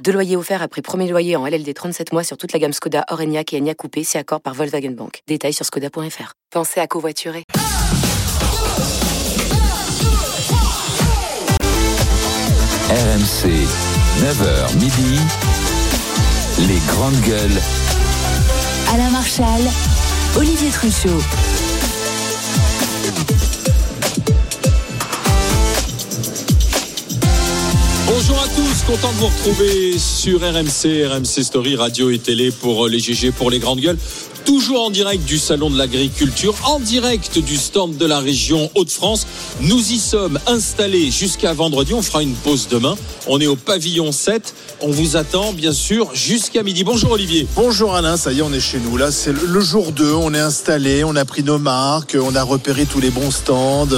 Deux loyers offerts après premier loyer en LLD 37 mois sur toute la gamme Skoda, Orenia et Enya Coupé, c'est accord par Volkswagen Bank. Détails sur skoda.fr. Pensez à covoiturer. RMC, 9h midi, les grandes gueules. Alain Marchal, Olivier Truchot. Bonjour à tous, content de vous retrouver sur RMC, RMC Story, radio et télé pour les GG, pour les grandes gueules toujours en direct du Salon de l'Agriculture, en direct du stand de la région Hauts-de-France. Nous y sommes installés jusqu'à vendredi. On fera une pause demain. On est au pavillon 7. On vous attend, bien sûr, jusqu'à midi. Bonjour Olivier. Bonjour Alain, ça y est, on est chez nous. Là, c'est le jour 2. On est installé, on a pris nos marques, on a repéré tous les bons stands.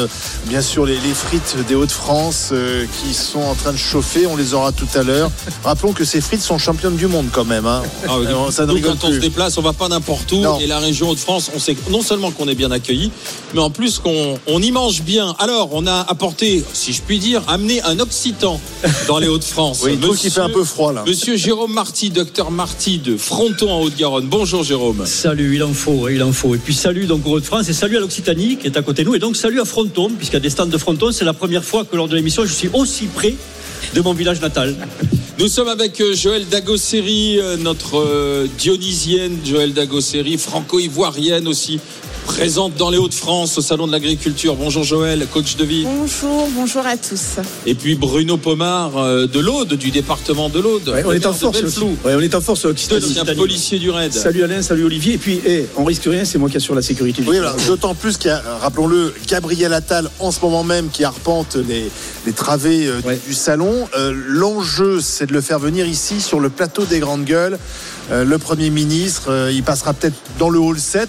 Bien sûr, les, frites des Hauts-de-France euh, qui sont en train de chauffer. On les aura tout à l'heure. Rappelons que ces frites sont championnes du monde quand même. Hein. Ah ça ne quand on se déplace, on va pas n'importe où et la région Hauts-de-France, on sait non seulement qu'on est bien accueilli, mais en plus qu'on on y mange bien. Alors, on a apporté, si je puis dire, amené un Occitan dans les Hauts-de-France. oui, Monsieur, qui fait un peu froid là. Monsieur Jérôme Marty, docteur Marty de Fronton en Haute-Garonne. Bonjour Jérôme. Salut, il en faut, il en faut. Et puis salut donc aux Hauts-de-France et salut à l'Occitanie qui est à côté de nous. Et donc salut à Fronton, puisqu'il y a des stands de Fronton. C'est la première fois que lors de l'émission, je suis aussi près de mon village natal. Nous sommes avec euh, Joël Dagosseri, euh, notre euh, dionysienne Joël Dagosseri, franco-ivoirienne aussi, présente dans les Hauts-de-France au Salon de l'Agriculture. Bonjour Joël, coach de vie. Bonjour, bonjour à tous. Et puis Bruno Pomard euh, de l'Aude, du département de l'Aude. on, est en force on est en force un policier du RAID. Salut Alain, salut Olivier. Et puis, hey, on risque rien, c'est moi qui assure la sécurité. Oui, d'autant plus qu'il y a, rappelons-le, Gabriel Attal en ce moment même qui arpente les, les travées euh, du, salon. Euh, l'enjeu, c'est de le faire venir ici sur le plateau des Grandes Gueules. le Premier ministre, il passera peut-être dans le hall 7.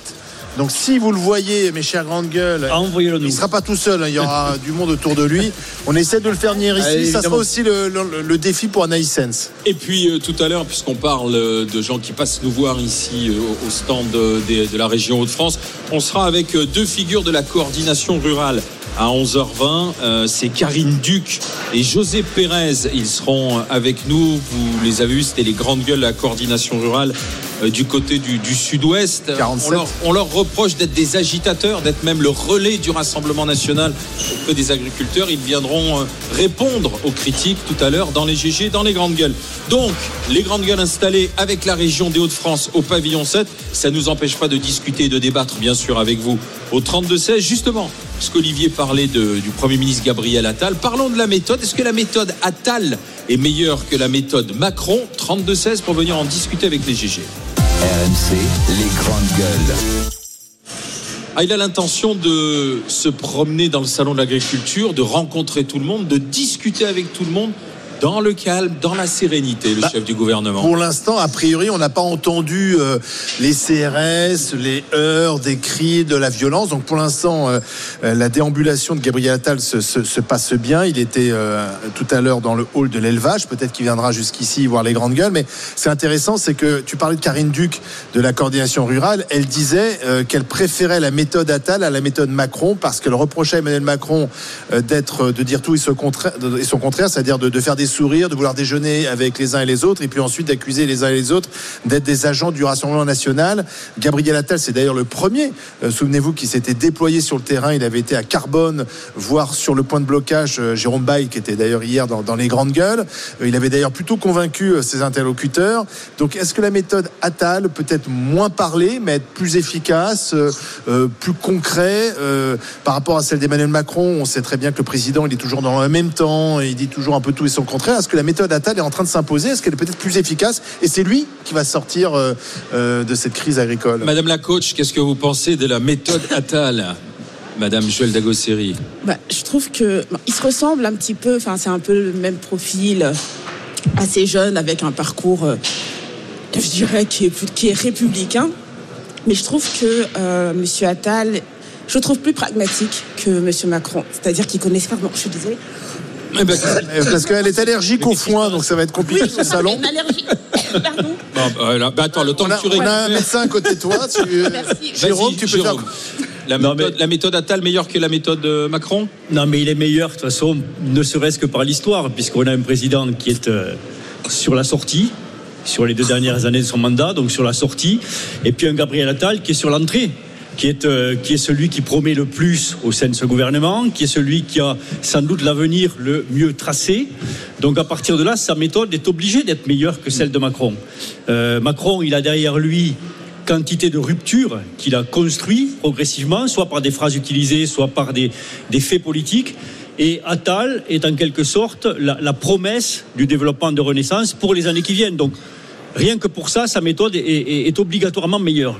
Donc si vous le voyez, mes chers grandes gueules, il ne sera pas tout seul, hein. il y aura du monde autour de lui. On essaie de le faire venir ici, ça sera aussi le, défi pour Anaïsens. Et puis euh, tout à l'heure, puisqu'on parle de gens qui passent nous voir ici euh, au stand de, la région Hauts-de-France, on sera avec euh, deux figures de la coordination rurale à 11h20. c'est Karine Duc et José Pérez. Ils seront avec nous. Vous les avez vus, c'était les grandes gueules de la coordination rurale euh, du côté du, sud-ouest. On leur, reproche d'être des agitateurs, d'être même le relais du Rassemblement national auprès des agriculteurs. Ils viendront euh, répondre aux critiques tout à l'heure dans les GG, dans les grandes gueules. Donc, les grandes gueules installées avec la région des Hauts-de-France au pavillon 7, ça ne nous empêche pas de discuter et de débattre, bien sûr, avec vous au 32-16. Justement, parce qu'Olivier parlait du Premier ministre Gabriel Attal, parlons de la méthode. Est-ce que la méthode Attal est meilleure que la méthode Macron? 32-16 pour venir en discuter avec les GG. RMC, les grandes gueules. Ah, il a l'intention de se promener dans le salon de l'agriculture, de rencontrer tout le monde, de discuter avec tout le monde dans le calme, dans la sérénité, le bah, chef du gouvernement Pour l'instant, a priori, on n'a pas entendu euh, les CRS, les heurts, des cris, de la violence. Donc pour l'instant, euh, euh, la déambulation de Gabriel Attal se, passe bien. Il était tout à l'heure dans le hall de l'élevage. Peut-être qu'il viendra jusqu'ici voir les grandes gueules. Mais c'est intéressant, c'est que tu parlais de Karine Duc de la coordination rurale. Elle disait qu'elle préférait la méthode Attal à la méthode Macron parce qu'elle reprochait à Emmanuel Macron d'être, de dire tout et son contraire, son contraire c'est-à-dire de, de faire des sourire, de vouloir déjeuner avec les uns et les autres, et puis ensuite d'accuser les uns et les autres d'être des agents du Rassemblement national. Gabriel Attal, c'est d'ailleurs le premier, euh, souvenez-vous, qui s'était déployé sur le terrain. Il avait été à Carbone, voir sur le point de blocage euh, Jérôme Bail, qui était d'ailleurs hier dans, les grandes gueules. Euh, il avait d'ailleurs plutôt convaincu ses interlocuteurs. Donc, est-ce que la méthode Attal peut être moins parlée, mais être plus efficace, plus concret par rapport à celle d'Emmanuel Macron? On sait très bien que le président, il est toujours dans le même temps, il dit toujours un peu tout et son Est-ce que la méthode Attal est en train de s'imposer Est-ce qu'elle est peut-être plus efficace Et c'est lui qui va sortir euh, euh, de cette crise agricole? Madame la coach, qu'est-ce que vous pensez de la méthode Attal Madame Joël Dagosseri bah, Je trouve qu'il se ressemble un petit peu, enfin c'est un peu le même profil, assez jeune, avec un parcours, euh, je dirais, qui est, qui est républicain. Mais je trouve que M. Attal je trouve plus pragmatique que M. Macron. C'est-à-dire qu'il connaît pas. Bon, je suis désolée. Eh ben, Parce qu'elle est allergique au foin, donc ça va être compliqué au salon. Une allergie. Pardon. bon, bah. Bah, attends, le temps On a, que tu on a un médecin à côté de toi. tu- Merci. Jérôme, tu peux Jérôme. faire. La Non, méthode, mais- la méthode Attal meilleure que la méthode euh, Macron? Non, mais il est meilleur, de toute façon, ne serait-ce que par l'histoire, puisqu'on a un président qui est euh, sur la sortie, sur les deux dernières années de son mandat, donc sur la sortie, et puis un Gabriel Attal qui est sur l'entrée. Qui est, euh, qui est celui qui promet le plus au sein de ce gouvernement, qui est celui qui a sans doute l'avenir le mieux tracé. Donc à partir de là, sa méthode est obligée d'être meilleure que celle de Macron. Euh, Macron, il a derrière lui quantité de ruptures qu'il a construit progressivement, soit par des phrases utilisées, soit par des, faits politiques. Et Attal est en quelque sorte la, promesse du développement de Renaissance pour les années qui viennent. Donc, rien que pour ça, sa méthode est obligatoirement meilleure.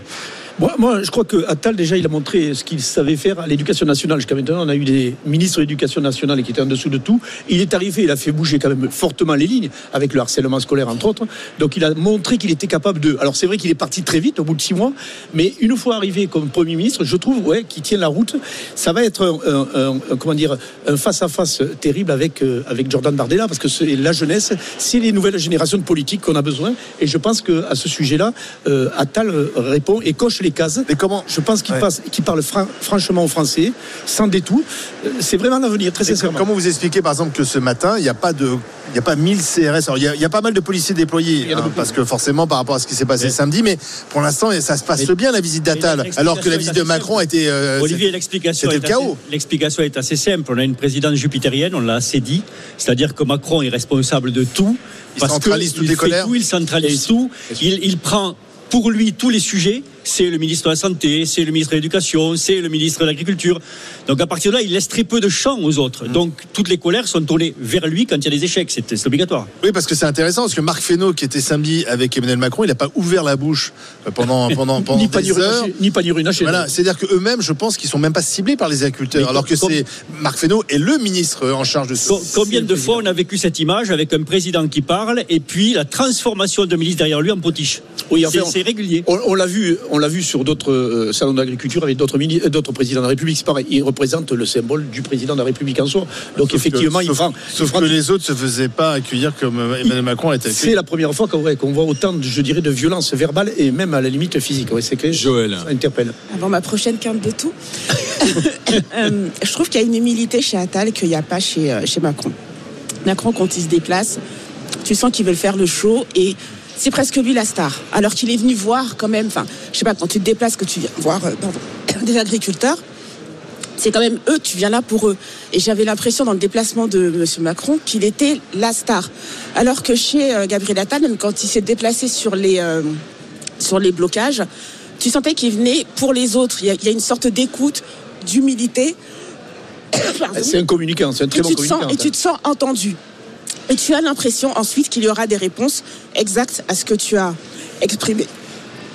Moi, moi, je crois que Attal, déjà, il a montré ce qu'il savait faire à l'éducation nationale. Jusqu'à maintenant, on a eu des ministres de l'éducation nationale qui étaient en dessous de tout. Il est arrivé, il a fait bouger quand même fortement les lignes, avec le harcèlement scolaire, entre autres. Donc, il a montré qu'il était capable de. Alors, c'est vrai qu'il est parti très vite, au bout de six mois, mais une fois arrivé comme Premier ministre, je trouve ouais, qu'il tient la route. Ça va être un, comment dire, un face-à-face terrible avec, euh, avec Jordan Bardella, parce que c'est la jeunesse, c'est les nouvelles générations de politiques qu'on a besoin. Et je pense qu'à ce sujet-là, euh, Attal répond et coche les cases. Mais comment Je pense qu'il Ouais. passe, qu'il parle fran- franchement au français, sans détour. Euh, C'est vraiment l'avenir, très Et sincèrement. Comment vous expliquez par exemple que ce matin, il n'y a pas de, il n'y a pas 1000 CRS. Alors, il y, a, il y a pas mal de policiers déployés, hein, parce que forcément par rapport à ce qui s'est passé samedi, mais pour l'instant ça se passe Mais- bien la visite d'Attal, l'explication alors que la visite de Macron a été. euh, Olivier, l'explication c'était est, le assez- chaos. l'explication est assez simple. On a une présidence jupitérienne, on l'a assez dit. C'est-à-dire que Macron est responsable de tout. Il parce centralise que toutes il les fait colères. tout, il centralise tout. Il, il prend pour lui tous les sujets. C'est le ministre de la Santé, c'est le ministre de l'Éducation, c'est le ministre de l'Agriculture. Donc à partir de là, il laisse très peu de champ aux autres. Donc toutes les colères sont tournées vers lui quand il y a des échecs. C'est obligatoire. Oui, parce que c'est intéressant, parce que Marc Fesneau, qui était samedi avec Emmanuel Macron, il n'a pas ouvert la bouche euh, pendant, pendant, pendant ni des panier heures. ni runaché. Voilà, c'est-à-dire qu'eux-mêmes, je pense qu'ils sont même pas ciblés par les agriculteurs, Mais alors que c'est Marc Fesneau est le ministre en charge de Co- Combien de fois on a vécu cette image avec un président qui parle et puis la transformation de ministre derrière lui en potiche? Oui, C'est- régulier. On, on l'a vu, on l'a vu sur d'autres euh, salons d'agriculture avec d'autres mini- euh, d'autres présidents de la République. C'est pareil. Il représente le symbole du président de la République en soi. Donc Sauf effectivement, que, il sauf- prend. Sauf il prend- que les autres se faisaient pas accueillir comme euh, Emmanuel Macron a été C'est accueilli. la première fois qu'on ouais, qu'on voit autant, de, je dirais, de violence verbale et même à la limite physique. Ouais, c'est que Joël. ça interpelle. Avant ma prochaine quinte de tout, Euh, je trouve qu'il y a une humilité chez Attal qu'il n'y a pas chez, chez Macron. Macron, quand il se déplace, tu sens qu'il veut le faire le show et c'est presque lui la star. Alors qu'il est venu voir quand même, enfin, je sais pas, quand tu te déplaces, que tu viens voir euh, pardon, des agriculteurs, c'est quand même eux, tu viens là pour eux. Et j'avais l'impression dans le déplacement de M. Macron qu'il était la star. Alors que chez euh, Gabriel Attal, même quand il s'est déplacé sur les, euh, sur les blocages, tu sentais qu'il venait pour les autres. Il y a, il y a une sorte d'écoute, d'humilité. C'est un communicant, c'est un très et bon sens, communicant. et tu te sens entendu. Et tu as l'impression ensuite qu'il y aura des réponses exactes à ce que tu as exprimé.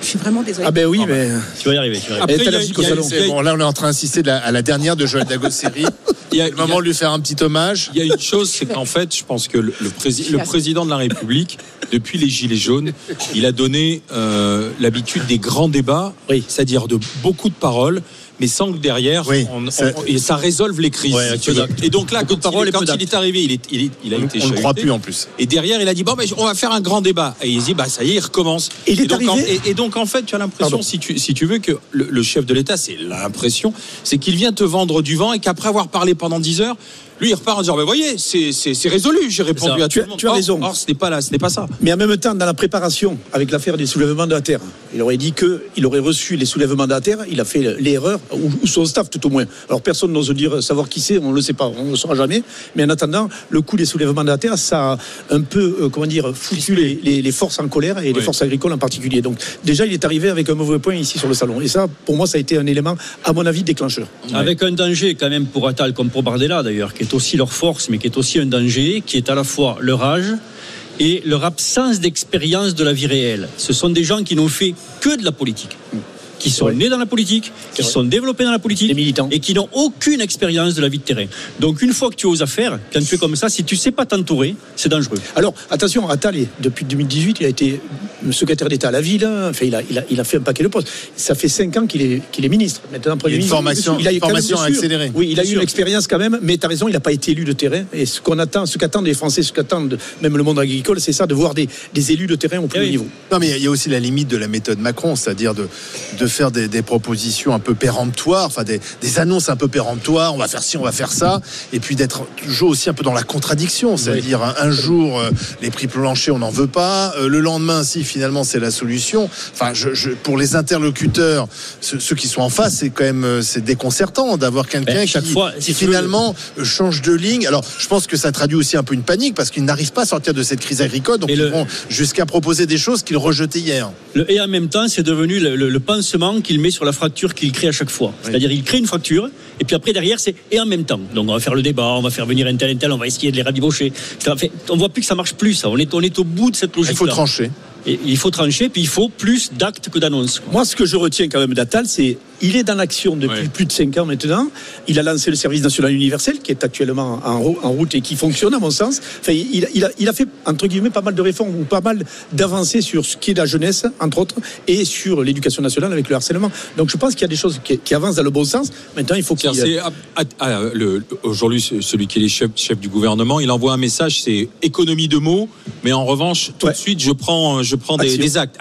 Je suis vraiment désolée. Ah ben oui, mais Tu vas y arriver. Tu vas y arriver. Après, Elle est il y a- y salon. bon, là on est en train d'insister à la dernière de Joël Dagosseri. il y a- le moment de lui faire un petit hommage. Il y a une chose, c'est qu'en fait, je pense que le, le prési- le président de la République, depuis les Gilets jaunes, il a donné euh, l'habitude des grands débats, Oui. c'est-à-dire de beaucoup de paroles, mais sans que derrière, Oui, on- ça- on- et ça résolve les crises. Ouais, si. Et donc là, quand, paroles il, quand il est arrivé, il, est- il est- il a On été on ne croit plus en plus. Et derrière, il a dit bon, ben, on va faire un grand débat. Et il dit bah ça y est, il recommence. Et donc, en, arrivé et- et donc en fait, tu as l'impression, Pardon. si tu, si tu veux, que le, le chef de l'État, c'est l'impression, c'est qu'il vient te vendre du vent et qu'après avoir parlé pendant 10 heures, lui il repart en disant bah voyez, c'est résolu. J'ai répondu à Tu tout as- le monde. tu as Or- raison. Or, ce n'est pas là, ce n'est pas ça. Mais en même temps, dans la préparation, avec l'affaire des soulèvements de la terre, il aurait dit qu'il aurait reçu les soulèvements de la terre, il a fait l'erreur, ou, ou son staff tout au moins. Alors personne n'ose dire savoir qui c'est, on ne le sait pas, on ne le saura jamais. Mais en attendant, le coup des soulèvements de la terre, ça a un peu, euh, comment dire, foutu les, les- les forces en colère et les forces agricoles en particulier. Donc déjà, il est arrivé avec un mauvais point ici sur le salon. Et ça, pour moi, ça a été un élément, à mon avis, déclencheur. Avec un danger quand même pour Attal comme pour Bardella d'ailleurs, qui est aussi leur force, mais qui est aussi un danger, qui est à la fois leur âge et leur absence d'expérience de la vie réelle. Ce sont des gens qui n'ont fait que de la politique. Qui sont Ouais. nés dans la politique, qui vrai. sont développés dans la politique militants. et qui n'ont aucune expérience de la vie de terrain. Donc une fois que tu oses affaire, quand tu es comme ça, si tu sais pas t'entourer, c'est dangereux. Alors, attention, Attal, depuis 2018, il a été secrétaire d'État à la ville. hein. Enfin, il a, il, a, il a fait un paquet de postes. Ça fait cinq ans qu'il est, qu'il est ministre. Maintenant, Premier Il y a une ministre. formation- il a formation accélérée. Oui, il a Bien eu une expérience quand même, mais tu as raison, il n'a pas été élu de terrain. Et ce qu'on attend, ce qu'attendent les Français, ce qu'attendent même le monde agricole, c'est ça, de voir des, des élus de terrain au plus Eh haut oui. niveau. Non, mais il y a aussi la limite de la méthode Macron, c'est-à-dire de, de faire des, des propositions un peu péremptoires, enfin des, des annonces un peu péremptoires, on va faire ci, on va faire ça, et puis d'être toujours aussi un peu dans la contradiction, c'est-à-dire un, un jour, euh, les prix planchers, on n'en veut pas, euh, le lendemain, si finalement c'est la solution. Enfin, je, je- pour les interlocuteurs, ceux, ceux qui sont en face, c'est quand même euh, c'est déconcertant d'avoir quelqu'un Ben, qui, fois, si veux- finalement change de ligne. Alors, je pense que ça traduit aussi un peu une panique parce qu'ils n'arrivent pas à sortir de cette crise agricole, donc ils le- vont jusqu'à proposer des choses qu'ils rejetaient hier. Le, et en même temps, c'est devenu le, le- le pansement qu'il met sur la fracture qu'il crée à chaque fois. C'est-à-dire, il crée une fracture, et puis après, derrière, c'est et en même temps. Donc, on va faire le débat, on va faire venir un tel, un tel, on va essayer de les rabibocher. Fait- on voit plus que ça marche plus, ça. On est, on est au bout de cette logique. Il faut trancher. Et il faut trancher, puis il faut plus d'actes que d'annonces. Moi, ce que je retiens quand même d'Attal, c'est il est dans l'action depuis Ouais. plus de 5 ans maintenant. Il a lancé le service national universel qui est actuellement en, rou- en route et qui fonctionne à mon sens. Enfin, il, il a, il a fait entre guillemets pas mal de réformes ou pas mal d'avancées sur ce qui est la jeunesse, entre autres, et sur l'éducation nationale avec le harcèlement. Donc je pense qu'il y a des choses qui, qui avancent dans le bon sens. Maintenant, il faut qu'il ah, aujourd'hui ce- celui qui est le chef, chef du gouvernement, il envoie un message, c'est économie de mots, mais en revanche tout Ouais. de suite je prends je prends des, actes,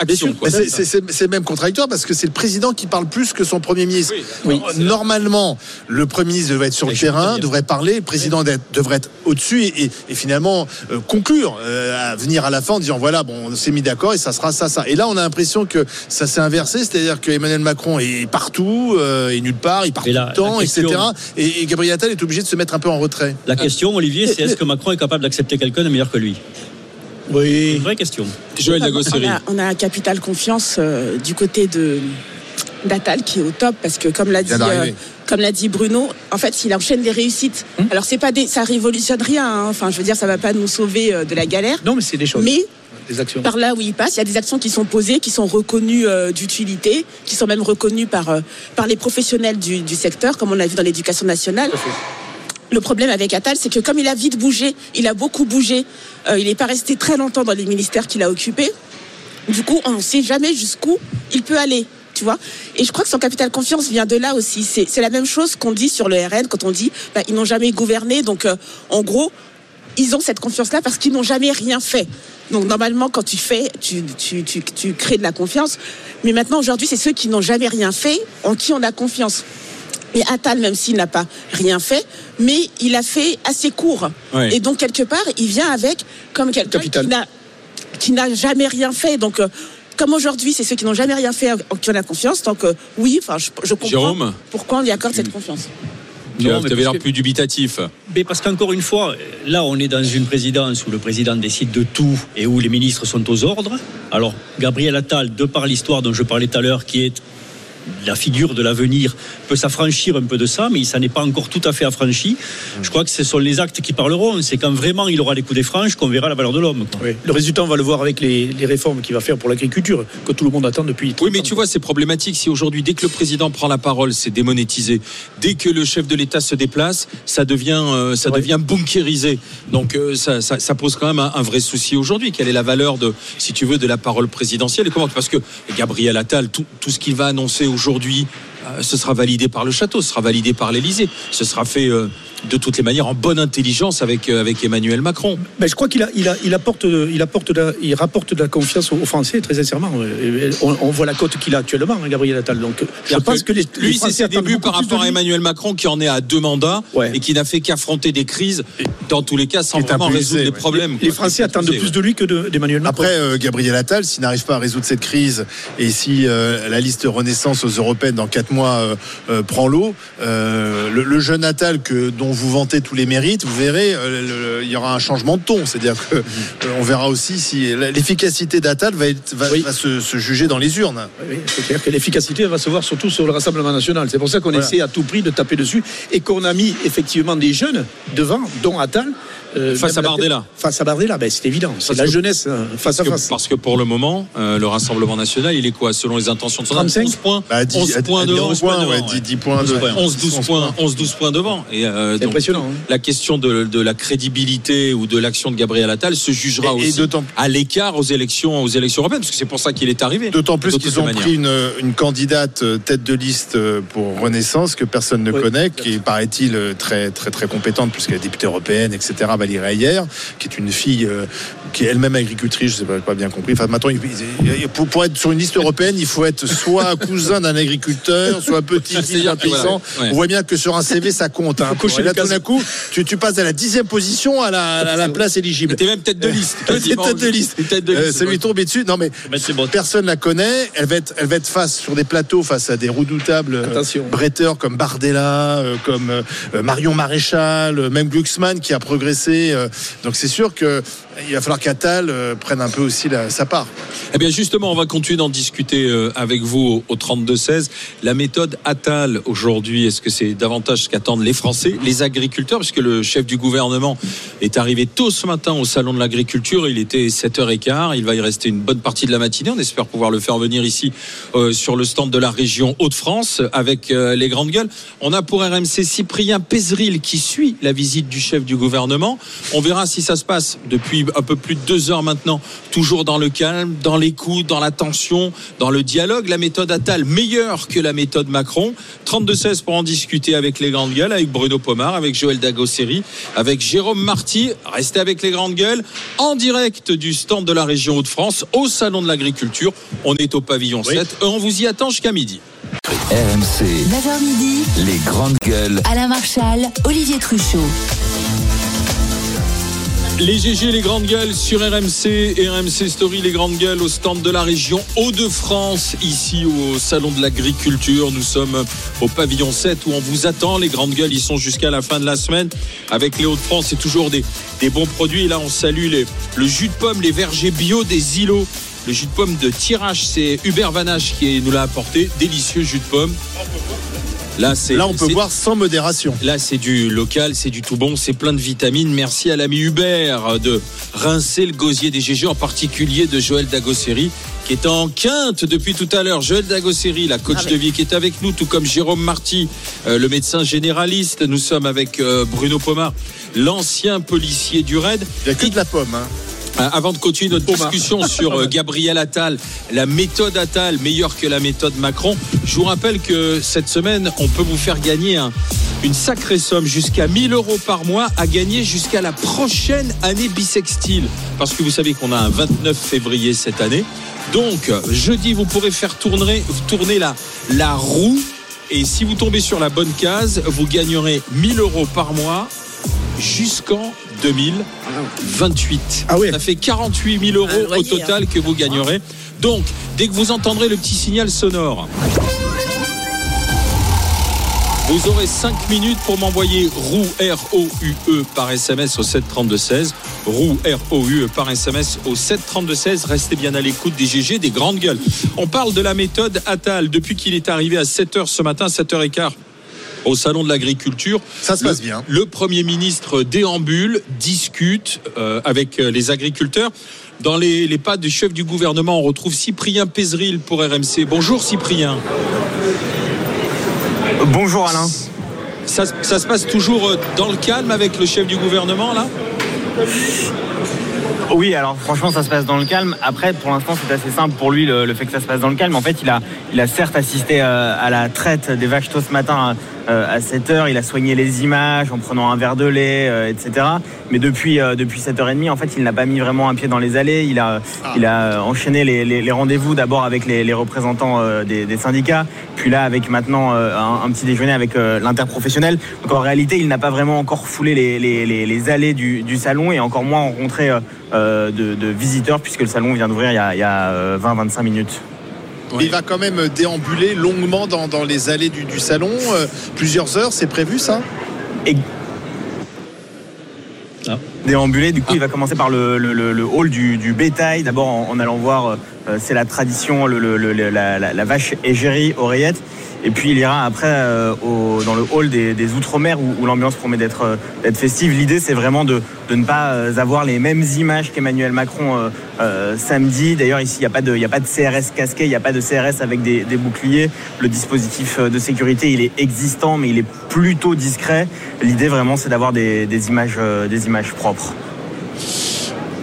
c'est même contradictoire parce que c'est le président qui parle plus que son premier ministre. Oui. Normalement, le premier ministre devrait être sur le terrain, devrait parler, le président devrait être au-dessus et, et- et finalement euh, conclure, euh, à venir à la fin en disant voilà, bon, on s'est mis d'accord et ça sera ça, ça. Et là, on a l'impression que ça s'est inversé, c'est-à-dire que Emmanuel Macron est partout, euh, et nulle part, il part Mais tout le temps, question- etc. Et, et Gabriel Attal est obligé de se mettre un peu en retrait. La question, Olivier, c'est est-ce que Macron est capable d'accepter quelqu'un de meilleur que lui? C'est Oui. une vraie question. Joël on, a, on a un capital confiance euh, du côté de d'Atal qui est au top parce que comme l'a dit euh, comme l'a dit Bruno, en fait, il enchaîne des réussites. Alors c'est pas des, ça révolutionne rien. hein. Enfin, je veux dire, ça va pas nous sauver euh, de la galère. Non, mais c'est des choses. Mais Des actions. par là où il passe, il y a des actions qui sont posées, qui sont reconnues euh, d'utilité, qui sont même reconnues par, euh, par les professionnels du, du secteur, comme on l'a vu dans l'éducation nationale. Le problème avec Attal, c'est que comme il a vite bougé, il a beaucoup bougé, euh, il n'est pas resté très longtemps dans les ministères qu'il a occupés. Du coup, on ne sait jamais jusqu'où il peut aller. Tu vois Et je crois que son capital confiance vient de là aussi. C'est la même chose qu'on dit sur le RN quand on dit bah, ils n'ont jamais gouverné. Donc, euh, en gros, ils ont cette confiance-là parce qu'ils n'ont jamais rien fait. Donc normalement, quand tu fais, tu, tu, tu, tu crées de la confiance. Mais maintenant, aujourd'hui, c'est ceux qui n'ont jamais rien fait en qui on a confiance. Et Attal, même s'il n'a pas rien fait, mais il a fait assez court. Ouais. Et donc, quelque part, il vient avec comme quelqu'un Capital. qui n'a qui n'a jamais rien fait. Donc, euh, comme aujourd'hui, c'est ceux qui n'ont jamais rien fait en qui on a confiance. Donc, euh, oui, enfin, je, je comprends Jérôme pourquoi on lui accorde cette confiance. Tu avais l'air plus dubitatif. Mais parce qu'encore une fois, là, on est dans une présidence où le président décide de tout et où les ministres sont aux ordres. Alors, Gabriel Attal, de par l'histoire dont je parlais tout à l'heure, qui est la figure de l'avenir, peut s'affranchir un peu de ça, mais il s'en est pas encore tout à fait affranchi. Je crois que ce sont les actes qui parleront. C'est quand vraiment il aura les coups des franges qu'on verra la valeur de l'homme. Oui. Le résultat, on va le voir avec les, les réformes qu'il va faire pour l'agriculture, que tout le monde attend depuis. Oui, mais 30 tu vois, c'est problématique si aujourd'hui, dès que le président prend la parole, c'est démonétisé. Dès que le chef de l'État se déplace, ça devient, euh, ça Ouais. devient bunkérisé. Donc, euh, ça, ça- ça pose quand même un, un vrai souci aujourd'hui. Quelle est la valeur de, si tu veux, de la parole présidentielle? Et comment? Parce que Gabriel Attal, tout, tout ce qu'il va annoncer aujourd'hui, euh, ce sera validé par le château, ce sera validé par l'Élysée. Ce sera fait euh, de toutes les manières en bonne intelligence avec, euh, avec Emmanuel Macron. Ben, je crois qu'il a, il a, il apporte, il apporte, de la- il rapporte de la confiance aux, Français, très sincèrement. Et On, on voit la cote qu'il a actuellement, hein, Gabriel Attal. Donc, je pense que, les lui, c'est ses débuts par rapport à. Emmanuel Macron qui en est à deux mandats Ouais. et qui n'a fait qu'affronter des crises, dans tous les cas, sans vraiment résoudre les ouais. problèmes. Les quoi. Français attendent impuissé, plus ouais. de lui que de- d'Emmanuel Macron. Après, euh, Gabriel Attal, s'il n'arrive pas à résoudre cette crise et si euh, la liste Renaissance aux Européennes dans quatre mois euh, euh, prend l'eau, euh, le, le jeune Attal que, dont dont vous vantez tous les mérites, vous verrez, euh, le- le- il y aura un changement de ton. C'est-à-dire que euh, on verra aussi si l'efficacité d'Attal va, être- va, Oui. va se, se juger dans les urnes. Oui, c'est clair que l'efficacité va se voir surtout sur le Rassemblement national. C'est pour ça qu'on Voilà. essaie à tout prix de taper dessus et qu'on a mis effectivement des jeunes devant, dont Attal. euh, Face à la- Bardella. Face à Bardella, ben, c'est évident. C'est Parce la que- jeunesse euh, face à que, face. parce que pour le moment, euh, le Rassemblement national, il est quoi Selon les intentions de son 35? 11 points, Bah, 10, 11 points devant. 11 points, ouais, 10, 10 points de- 11, 12 11 points, 11, 12 points devant. Et euh, donc, impressionnant. hein. la question de, de la crédibilité ou de l'action de Gabriel Attal se jugera Et- et aussi à l'écart aux élections, aux élections européennes, parce que c'est pour ça qu'il est arrivé. D'autant plus qu'ils ont manière. pris une, une candidate euh, tête de liste euh, pour Renaissance que personne ne Oui. connaît, qui est, paraît-il euh, très très très compétente puisqu'elle est députée européenne, etc. Valérie Ayer, qui est une fille euh, qui est elle-même agricultrice, je sais pas, pas bien compris. Enfin, maintenant, il- il- pour, pour être sur une liste européenne, il faut être soit cousin d'un agriculteur, soit C'est-à-dire d'un voilà, paysan. ouais. On voit bien que sur un CV, ça compte. Hein. Faut là, tout d'un coup, tu, tu passes à la dixième position à la, à la place éligible. T'es même tête de liste. Quasiment. tête de liste. T'es tête de Euh, liste. ça lui est tombé dessus. Non, mais personne la connaît. Elle va être, elle va être face sur des plateaux face à des redoutables euh, Attention. bretteurs comme Bardella, euh, comme euh, Marion Maréchal, même Glucksmann qui a progressé. donc c'est sûr que il va falloir qu'Attal euh, prenne un peu aussi la- sa part. Eh bien justement, on va continuer d'en discuter avec vous au, au 32-16. La méthode Attal aujourd'hui, est-ce que c'est davantage ce qu'attendent les Français, les agriculteurs, puisque le chef du gouvernement est arrivé tôt ce matin au salon de l'agriculture, il était 7h15, il va y rester une bonne partie de la matinée, on espère pouvoir le faire venir ici euh, sur le stand de la région Hauts-de-France avec euh, les grandes gueules. On a pour RMC Cyprien Pézeril qui suit la visite du chef du gouvernement. On verra si ça se passe depuis un peu plus de deux heures maintenant, toujours dans le calme, dans l'écoute, dans la tension, dans le dialogue. La méthode Attal meilleure que la méthode Macron. 32-16 pour en discuter avec les grandes gueules, avec Bruno Pomar, avec Joël Dagosseri, avec Jérôme Marty. Restez avec les grandes gueules en direct du stand de la région Hauts-de-France au salon de l'agriculture. On est au pavillon 7 et on vous y attend jusqu'à midi. RMC, 9h midi, les grandes gueules. Alain Marchal, Olivier Truchot. Les GG, les grandes gueules sur RMC, RMC Story, les grandes gueules au stand de la région Hauts-de-France, ici au Salon de l'Agriculture. Nous sommes au pavillon 7 où on vous attend. Les grandes gueules, ils sont jusqu'à la fin de la semaine. Avec les Hauts-de-France, c'est toujours des, bons produits. Et là, on salue le jus de pomme, les vergers bio des îlots. Le jus de pomme de tirage, c'est Hubert Vanache qui nous l'a apporté. Délicieux jus de pomme. Là, c'est, Là, on peut boire sans modération. Là, c'est du local, c'est du tout bon, c'est plein de vitamines. Merci à l'ami Hubert de rincer le gosier des GG, en particulier de Joël Dagosseri, qui est en quinte depuis tout à l'heure. Joël Dagosseri, la coach de vie, qui est avec nous, tout comme Jérôme Marty, euh, le médecin généraliste. Nous sommes avec euh, Bruno Pomar, l'ancien policier du RAID. Il n'y a que de la pomme. hein. Euh, Avant de continuer notre discussion sur euh, Gabriel Attal, la méthode Attal meilleure que la méthode Macron, je vous rappelle que cette semaine, on peut vous faire gagner un- une sacrée somme, jusqu'à 1000 euros par mois, à gagner jusqu'à la prochaine année bisextile. Parce que vous savez qu'on a un 29 février cette année. Donc, jeudi, vous pourrez faire tourner, tourner la, la roue. Et si vous tombez sur la bonne case, vous gagnerez 1000 euros par mois jusqu'en 2028. Ah ouais. Ça fait 48 000 euros au total que vous gagnerez. Donc, dès que vous entendrez le petit signal sonore, vous aurez 5 minutes pour m'envoyer roue R-O-U-E par SMS au 732-16. Roue R-O-U-E par SMS au 732-16. Restez bien à l'écoute des GG, des grandes gueules. On parle de la méthode Attal depuis qu'il est arrivé à 7h ce matin, 7h15 au salon de l'agriculture. Ça se Le- passe bien. Le Premier ministre déambule, discute euh, avec euh, les agriculteurs. Dans les, les pas du chef du gouvernement, on retrouve Cyprien Pézeril pour RMC. Bonjour Cyprien. Bonjour Alain. Ça, se- ça se passe toujours euh, dans le calme avec le chef du gouvernement là? Oui, alors franchement, ça se passe dans le calme. Après, pour l'instant, c'est assez simple pour lui le, le fait que ça se passe dans le calme. En fait, il a, il a certes assisté euh, à la traite des vaches tôt ce matin euh, à 7 heures. Il a soigné les images en prenant un verre de lait, euh, etc. Mais depuis, euh, depuis 7h30, en fait, il n'a pas mis vraiment un pied dans les allées. Il a, il a enchaîné les, les- les rendez-vous d'abord avec les, les représentants euh, des, des syndicats, puis là avec maintenant euh, un, un petit déjeuner avec euh, l'interprofessionnel. Donc en réalité, il n'a pas vraiment encore foulé les, les- les- les allées du, du salon et encore moins rencontré euh, euh, de, de visiteurs puisque le salon vient d'ouvrir il y a, a, euh, 20-25 minutes. Il va quand même déambuler longuement dans, les allées du, salon. Euh, plusieurs heures, c'est prévu ça ah. Déambuler, du coup, ah. il va commencer par le, hall du, bétail, d'abord en, allant voir, euh, c'est la tradition, la, la, vache égérie, oreillette. Et puis, il ira après euh, dans le hall des, Outre-mer où, l'ambiance promet d'être euh, d'être festive. L'idée, c'est vraiment de, ne pas euh, avoir les mêmes images qu'Emmanuel Macron samedi. D'ailleurs, ici, il n'y a, pas de- CRS casqué, il n'y a pas de CRS avec des, boucliers. Le dispositif de sécurité, il est existant, mais il est plutôt discret. L'idée, vraiment, c'est d'avoir des, images, des images propres.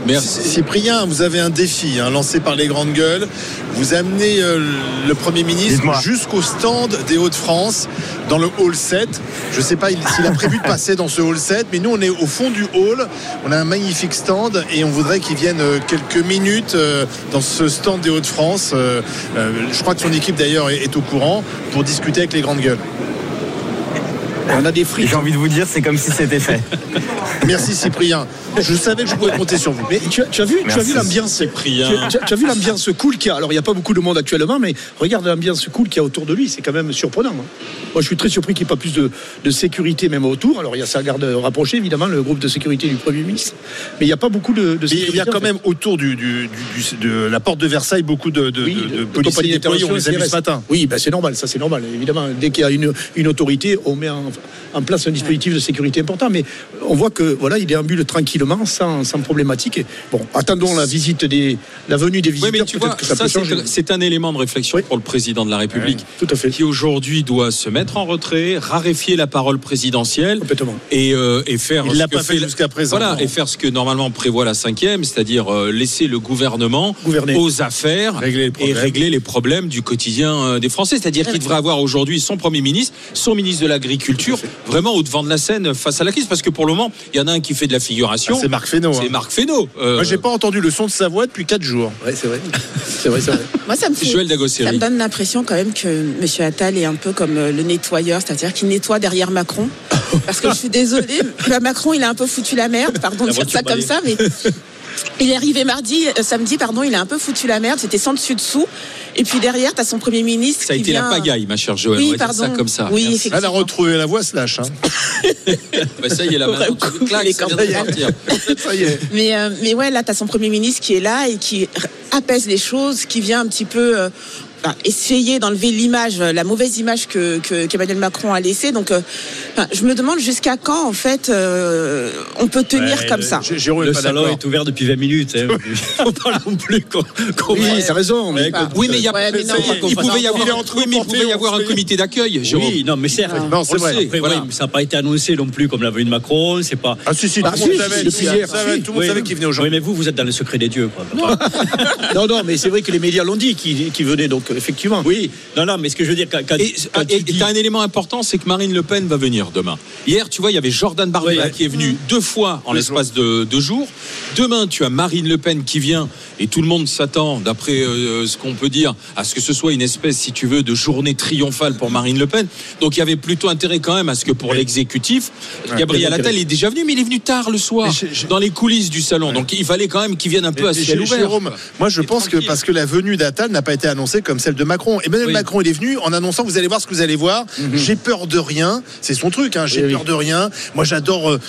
Merci. Cyprien, vous avez un défi hein, lancé par les grandes gueules. Vous amenez euh, le Premier ministre jusqu'au stand des Hauts-de-France, dans le hall 7. Je ne sais pas il- s'il a prévu de passer dans ce hall 7, mais nous, on est au fond du hall. On a un magnifique stand et on voudrait qu'il vienne euh, quelques minutes euh, dans ce stand des Hauts-de-France. Euh, euh, je crois que son équipe, d'ailleurs, est, est au courant pour discuter avec les grandes gueules. On a des frites. j'ai envie de vous dire, c'est comme si c'était fait. Merci, Cyprien. Je savais que je pouvais compter sur vous. Mais tu as, tu as vu, tu as Merci. vu l'ambiance Cyprien. Tu, as- tu as vu l'ambiance cool qu'il y a. Alors il n'y a pas beaucoup de monde actuellement, mais regarde l'ambiance cool qu'il y a autour de lui. C'est quand même surprenant. hein. Moi, je suis très surpris qu'il n'y ait pas plus de, de sécurité même autour. Alors il y a sa garde rapprochée, évidemment, le groupe de sécurité du Premier ministre. Mais il n'y a pas beaucoup de, de Mais sécurité. il y a quand en fait. même autour du, du- du- du- de la porte de Versailles beaucoup de, de, Oui, de- de- de de policiers déployés. On les a vus ce matin. Oui, ben c'est normal, ça c'est normal. Évidemment, dès qu'il y a une, une autorité, on met en, en place un dispositif de sécurité important. Mais on voit que voilà, il déambule tranquillement, sans, sans problématique. Et bon, attendons la visite des, la venue des Oui, visiteurs. mais tu vois, peut-être que ça, ça, peut c'est changer. c'est un élément de réflexion Oui. pour le président de la République, Tout à fait. qui aujourd'hui doit se mettre en retrait, raréfier la parole présidentielle Complètement. et, euh, et faire. Il ce l'a que pas fait jusqu'à présent. Voilà, Non. et faire ce que normalement prévoit la cinquième, c'est-à-dire euh, laisser le gouvernement Gouverner. aux affaires Régler et régler les problèmes du quotidien euh, des Français. C'est-à-dire qu'il devrait avoir aujourd'hui son premier ministre, son ministre de l'Agriculture, vraiment au devant de la scène face à la crise, parce que pour le moment, il y en a un qui fait de la figuration. Ah, c'est Marc Fesneau. C'est hein. Marc Fesneau. Euh, Moi, j'ai pas entendu le son de sa voix depuis 4 jours. Ouais, c'est vrai. c'est vrai, c'est vrai. Moi, ça me fait. Joël Ça me donne l'impression quand même que M. Attal est un peu comme euh, le nettoyeur, c'est-à-dire qu'il nettoie derrière Macron. Parce que je suis désolée, là, Macron, il a un peu foutu la merde, pardon de dire ça comme ça, mais il est arrivé mardi, euh, samedi, pardon, il a un peu foutu la merde, c'était sans dessus dessous. Et puis derrière, tu as son Premier ministre Ça a qui été vient... la pagaille, ma chère Joël. Oui, on va dire pardon. ça comme ça. Oui, Merci. effectivement. Elle a retrouvé la voix slash. Hein. Bah, ça y est, les ça y est. Mais, euh, mais ouais, là, tu as son Premier ministre qui est là et qui apaise les choses, qui vient un petit peu euh, enfin, essayer d'enlever l'image, euh, la mauvaise image que que- qu'Emmanuel Macron a laissée. Donc, euh, enfin, je me demande jusqu'à quand, en fait, euh, on peut tenir Ouais, comme le- ça. Jé- Jérôme Le pas salon est ouvert depuis 20 minutes. Hein. Faut pas non plus qu'on Oui, t'as raison. mais- Ouais, Oui, mais il y a Ouais, mais non, il pouvait y avoir, oui, mais il pouvait y on avoir un comité d'accueil, Jérôme. Oui, non, mais certes. Non, c'est on vrai. sait. Après, Voilà. oui, mais ça n'a pas été annoncé non plus comme l'a vu Macron. C'est pas. Ah si, si, Ah, tout le monde si, savait. depuis tout le monde savait, si. tout le monde Oui. savait qu'il venait Oui, aujourd'hui. mais vous, vous êtes dans le secret des dieux. Quoi. Non, non, mais c'est vrai que les médias l'ont dit, qui, qui venaient, donc effectivement. Oui, non, non, mais ce que je veux dire, quand, quand- Et quand et- tu dis- et t'as un élément important, c'est que Marine Le Pen va venir demain. Hier, tu vois, il y avait Jordan Bardella qui est venu deux fois en l'espace de deux jours. Demain, tu as Marine Le Pen qui vient et tout le monde s'attend, d'après euh, ce qu'on peut dire, à ce que ce soit une espèce, si tu veux, de journée triomphale pour Marine Le Pen. Donc il y avait plutôt intérêt quand même à ce que pour l'exécutif, Gabriel Attal est déjà venu, mais il est venu tard le soir, Mais je- je- dans les coulisses du salon. Donc il fallait quand même qu'il vienne un peu à ciel ouvert. Jérôme, moi je Et pense que parce que la venue d'Attal n'a pas été annoncée comme celle de Macron. Emmanuel Oui. Macron, il est venu en annonçant vous allez voir ce que vous allez voir. J'ai peur de rien. C'est son truc. Hein. J'ai Mhm. Oui, peur de rien. Moi j'adore euh,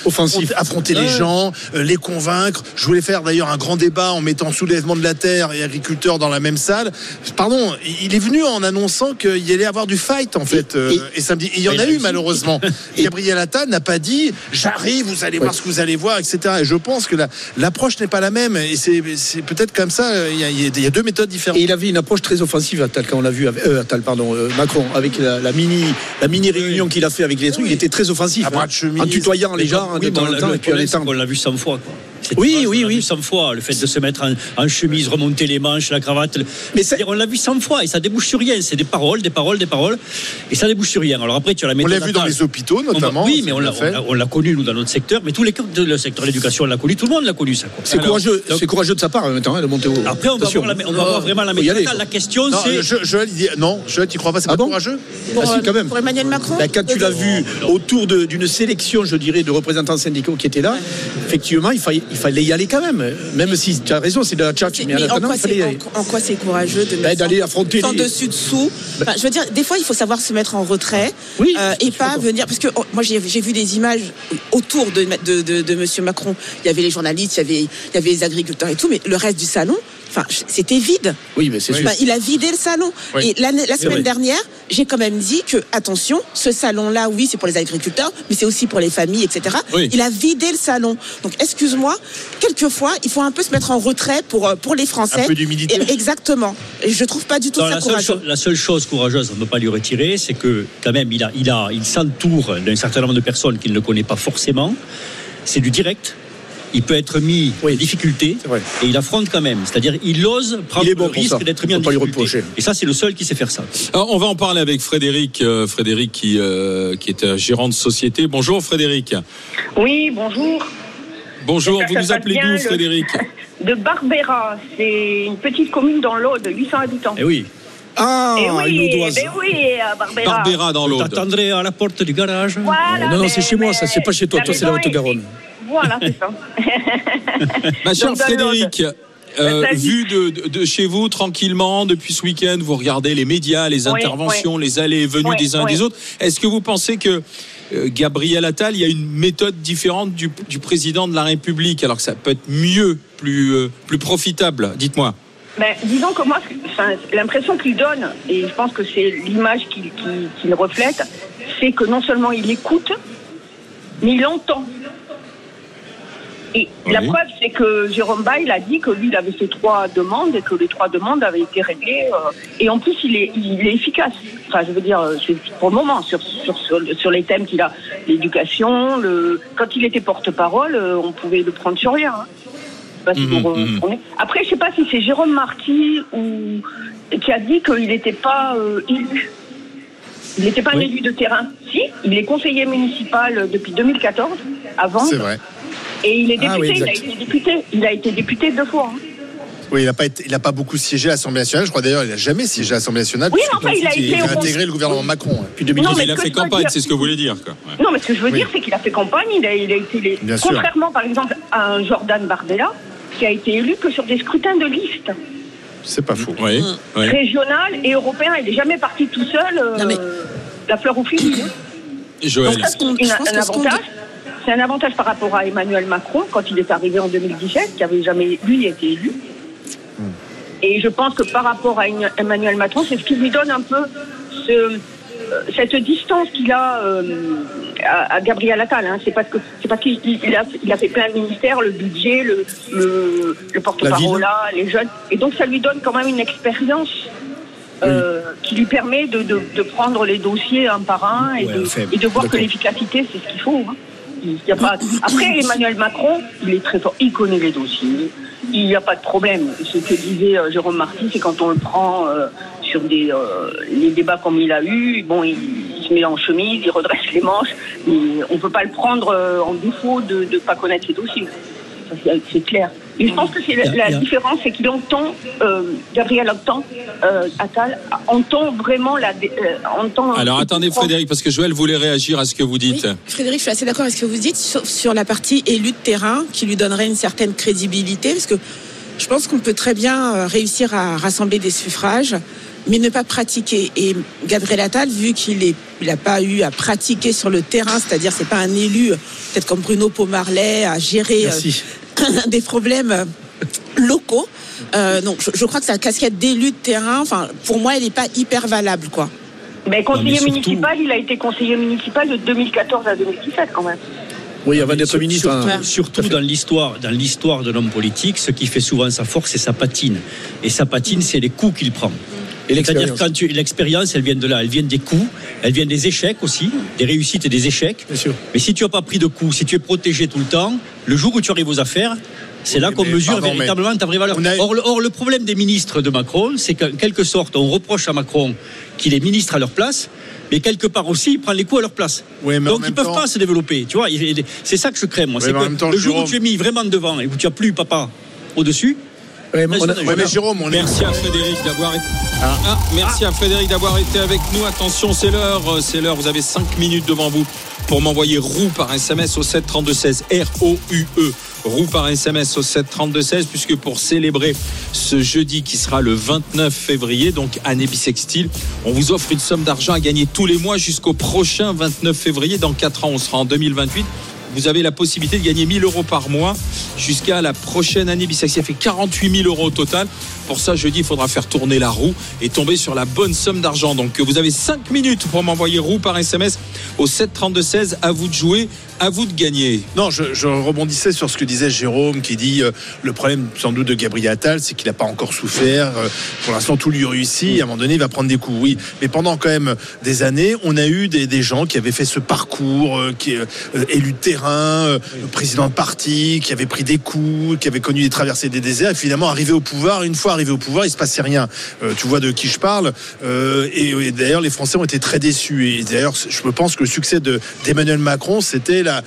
affronter, les gens, euh, les convaincre. Je voulais faire d'ailleurs un grand débat en mettant soulèvement de la terre et agriculteurs dans la même salle. Pardon, il est venu en annonçant qu'il allait avoir du fight en fait. euh, et- et, samedi. Et il y en a a eu malheureusement. Gabriel Attal n'a pas dit j'arrive, vous allez voir ce que vous allez voir, etc. Et je pense que la- l'approche n'est pas la même. Et c'est peut-être comme ça. euh, Il y, a, il y a- il y a deux méthodes différentes. Et il avait une approche très offensive, Attal, quand on l'a vu, avec, euh, Attal, pardon, euh, Macron, avec la, la mini, la mini réunion qu'il a fait avec les trucs, il était très offensif. Hein. chemise. en tutoyant les gens Oui, de temps on en temps, et puis en étant. qu'on l'a vu 100 fois. Quoi. Cette Oui, oui, oui. vu 100 fois, le fait de se mettre en, en chemise, remonter les manches, la cravate. Mais on l'a vu 100 fois et ça débouche sur rien. C'est des paroles, des paroles, des paroles, et ça débouche sur rien. Alors après, tu as la On l'a vu dans les hôpitaux notamment. oui, mais on l'a, connu, nous, dans notre secteur. Mais tous les le secteur de l'éducation, on l'a connu. Tout le monde l'a connu, ça. C'est courageux, c'est courageux de sa part, maintenant, hein, de monter au. Après, on va, voir, la- on va voir vraiment la méthode. La question, Non, c'est. Je- Joël, il dit non. Joël, tu crois pas C'est Ah pas bon courageux Pour, Ah, si, euh, quand même. pour Emmanuel Macron Ben, quand tu l'as vu autour de- d'une sélection, je dirais, de représentants syndicaux qui étaient là, effectivement, il fallait, il fallait y aller quand même. Même si tu as raison, c'est de la tchatch, mais, Mais en quoi il en, en quoi c'est courageux de Ben, mettre d'aller affronter sans les- dessus dessous Enfin, Je veux dire, des fois, il faut savoir se mettre en retrait Oui, euh, et pas venir. Parce que oh, moi, j'ai vu des images autour de, de, de, de Monsieur Macron. Il y avait les journalistes, il y avait, il y avait les agriculteurs et tout, mais le reste du salon. Enfin, c'était vide. Oui, mais c'est. Enfin, il a vidé le salon. Oui. Et la, la semaine dernière, j'ai quand même dit que, attention, ce salon-là, oui, c'est pour les agriculteurs, mais c'est aussi pour les familles, etc. Oui. Il a vidé le salon. Donc, excuse-moi, quelquefois, il faut un peu se mettre en retrait pour, euh, pour les Français. Un peu d'humilité. Et- Exactement. Et je trouve pas du tout Non, ça la, seule courageux. chose, la seule chose courageuse, on ne peut pas lui retirer, c'est que quand même, il, a, il, a, il s'entoure d'un certain nombre de personnes qu'il ne connaît pas forcément. C'est du direct. Il peut être mis Oui. en difficulté et il affronte quand même. C'est-à-dire, il ose prendre Il est bon le risque d'être mis en difficulté. Et ça, c'est le seul qui sait faire ça. Alors, on va en parler avec Frédéric, euh, Frédéric qui, euh, qui est gérant de société. Bonjour Frédéric. Oui, bonjour. Bonjour, vous nous appelez d'où Frédéric De Barbera, c'est une petite commune dans l'Aude, 800 habitants. Eh oui. Ah, Eh une oui, ben oui, à Barbera. Barbera dans l'Aude. T'attendrai à la porte du garage. Voilà, Non, non, c'est chez moi, ça, c'est pas chez toi. Toi, c'est la Haute-Garonne. Voilà, c'est ça. Ma chère Frédéric, euh, Vas-y. vu de, de- de chez vous tranquillement depuis ce week-end, vous regardez les médias, les Oui, interventions, les allées et venues Oui, des uns et des autres. Est-ce que vous pensez que euh, Gabriel Attal, il y a une méthode différente du, du président de la République, alors que ça peut être mieux, plus, euh, plus profitable Dites-moi? Ben, disons que moi, enfin, l'impression qu'il donne, et je pense que c'est l'image qu'il reflète, c'est que non seulement il écoute, mais il entend. Et la preuve, c'est que Jérôme Bail a dit que lui, il avait fait trois demandes et que les trois demandes avaient été réglées. euh, et en plus, il est, il est efficace. Enfin, je veux dire, euh, c'est pour le moment, sur, sur, sur, les thèmes qu'il a, l'éducation, le, quand il était porte-parole, euh, on pouvait le prendre sur rien. hein. Parce pour, on est- Après, je sais pas si c'est Jérôme Marty ou qui a dit qu'il n'était pas euh, élu. Il n'était pas un élu de terrain. Si, il est conseiller municipal depuis 2014, avant. C'est vrai. Et il est Ah oui, député, il a été député. Il a été député deux fois. hein. Oui, il n'a pas, été- il a pas beaucoup siégé à l'Assemblée nationale. Je crois d'ailleurs il n'a jamais siégé à l'Assemblée nationale. Oui, mais enfin, il a été a au intégré le gouvernement Macron. Puis 2010. Non, mais il a ce que fait je veux campagne, dire- c'est ce que vous voulez dire. Quoi. Ouais. Non, mais ce que je veux Oui. dire, c'est qu'il a fait campagne. Il a, il a été les... Bien sûr. Contrairement, par exemple, à un Jordan Bardella, qui a été élu que sur des scrutins de liste C'est pas faux. Oui, oui. régional et européen. Il n'est jamais parti tout seul. euh, Non, mais- La fleur au fusil. hein. Joël. Donc, je pense un que avantage. C'est un avantage par rapport à Emmanuel Macron quand il est arrivé en 2017, qui avait jamais lui été élu. Et je pense que par rapport à Emmanuel Macron, c'est ce qui lui donne un peu ce, euh, cette distance qu'il a euh, à, à Gabriel Attal. Hein. C'est parce que c'est parce qu'il il- il a, il a fait plein de ministères, le budget, le, le, le porte-parole, les jeunes. Et donc ça lui donne quand même une expérience. euh, qui lui permet de, de, de prendre les dossiers un par un et, Ouais, de, enfin, et de voir que l'efficacité, c'est ce qu'il faut. hein. Après, Emmanuel Macron, il est très fort. Il connaît les dossiers. Il n'y a pas de problème. Ce que disait euh, Jérôme Marty, c'est quand on le prend euh, sur des, euh, les débats comme il a eu, bon, il, il se met en chemise, il redresse les manches. Mais on ne peut pas le prendre en défaut de ne pas connaître les dossiers. C'est clair. Et je pense que c'est la, différence, c'est qu'il entend, euh, Gabriel entend, euh, Attal entend vraiment la. euh, entend Alors attendez Frédéric, parce que Joël voulait réagir à ce que vous dites. Oui, Frédéric, je suis assez d'accord avec ce que vous dites, sauf sur la partie élu de terrain, qui lui donnerait une certaine crédibilité, parce que je pense qu'on peut très bien euh, réussir à rassembler des suffrages, mais ne pas pratiquer. Et Gabriel Attal, vu qu'il n'a pas eu à pratiquer sur le terrain, c'est-à-dire c'est pas un élu, euh, peut-être comme Bruno Pomarlet, à gérer euh, Merci. des problèmes euh, locaux. Euh, donc, je, je crois que sa casquette d'élu de terrain, enfin, pour moi, elle n'est pas hyper valable, quoi. Mais conseiller surtout- municipal, il a été conseiller municipal de 2014 à 2017 quand même. Oui, avant d'être ministre. Surtout, hein. surtout dans l'histoire, dans l'histoire de l'homme politique, ce qui fait souvent sa force, c'est sa patine. Et sa patine, c'est les coups qu'il prend. Et C'est-à-dire l'expérience. quand tu l'expérience, elle vient de là, elle vient des coups, elle vient des échecs aussi, des réussites et des échecs. Bien sûr. Mais si tu n'as pas pris de coups, si tu es protégé tout le temps, le jour où tu arrives aux affaires, c'est là qu'on mesure pardon, véritablement ta vraie valeur. a- Or, le, or, le problème des ministres de Macron, c'est qu'en quelque sorte, on reproche à Macron qu'il est ministre à leur place, mais quelque part aussi, il prend les coups à leur place. Oui, mais en Donc ils ne peuvent temps- pas se développer. Tu vois, c'est ça que je crains, moi. Oui, c'est mais en que même temps, le jour Jérôme- où tu es mis vraiment devant et où tu n'as plus papa au-dessus, Ouais, mais on a- Ouais, Ouais, mais Jérôme, on est. Merci à Frédéric d'avoir été. Ah, merci à Frédéric d'avoir été avec nous. Attention, c'est l'heure, euh, c'est l'heure. Vous avez 5 minutes devant vous pour m'envoyer roue par SMS au 7 32 16 R O U E roue par SMS au 732-16 puisque pour célébrer ce jeudi qui sera le 29 février, donc année bissextile, on vous offre une somme d'argent à gagner tous les mois jusqu'au prochain 29 février. Dans 4 ans, on sera en 2028 vous avez la possibilité de gagner 1000 euros par mois jusqu'à la prochaine année bissextile. Ça fait 48 000 euros au total. Pour ça, jeudi, il faudra faire tourner la roue et tomber sur la bonne somme d'argent. Donc, vous avez 5 minutes pour m'envoyer roue par SMS au 732-16. À vous de jouer, à vous de gagner. Non, je, je rebondissais sur ce que disait Jérôme qui dit euh, le problème sans doute de Gabriel Attal, c'est qu'il n'a pas encore souffert. Euh, pour l'instant, tout lui réussit. À un moment donné, il va prendre des coups. Oui, mais pendant quand même des années, on a eu des, des gens qui avaient fait ce parcours, euh, qui euh, élu de terrain, président de parti, qui avait pris des coups, qui avait connu des traversées des déserts. Et finalement, arrivé au pouvoir, une fois arrivé au pouvoir, il se passait rien. Euh, tu vois de qui je parle. Euh, et, et d'ailleurs, les Français ont été très déçus. Et d'ailleurs, je pense que le succès de d'Emmanuel Macron, c'était la,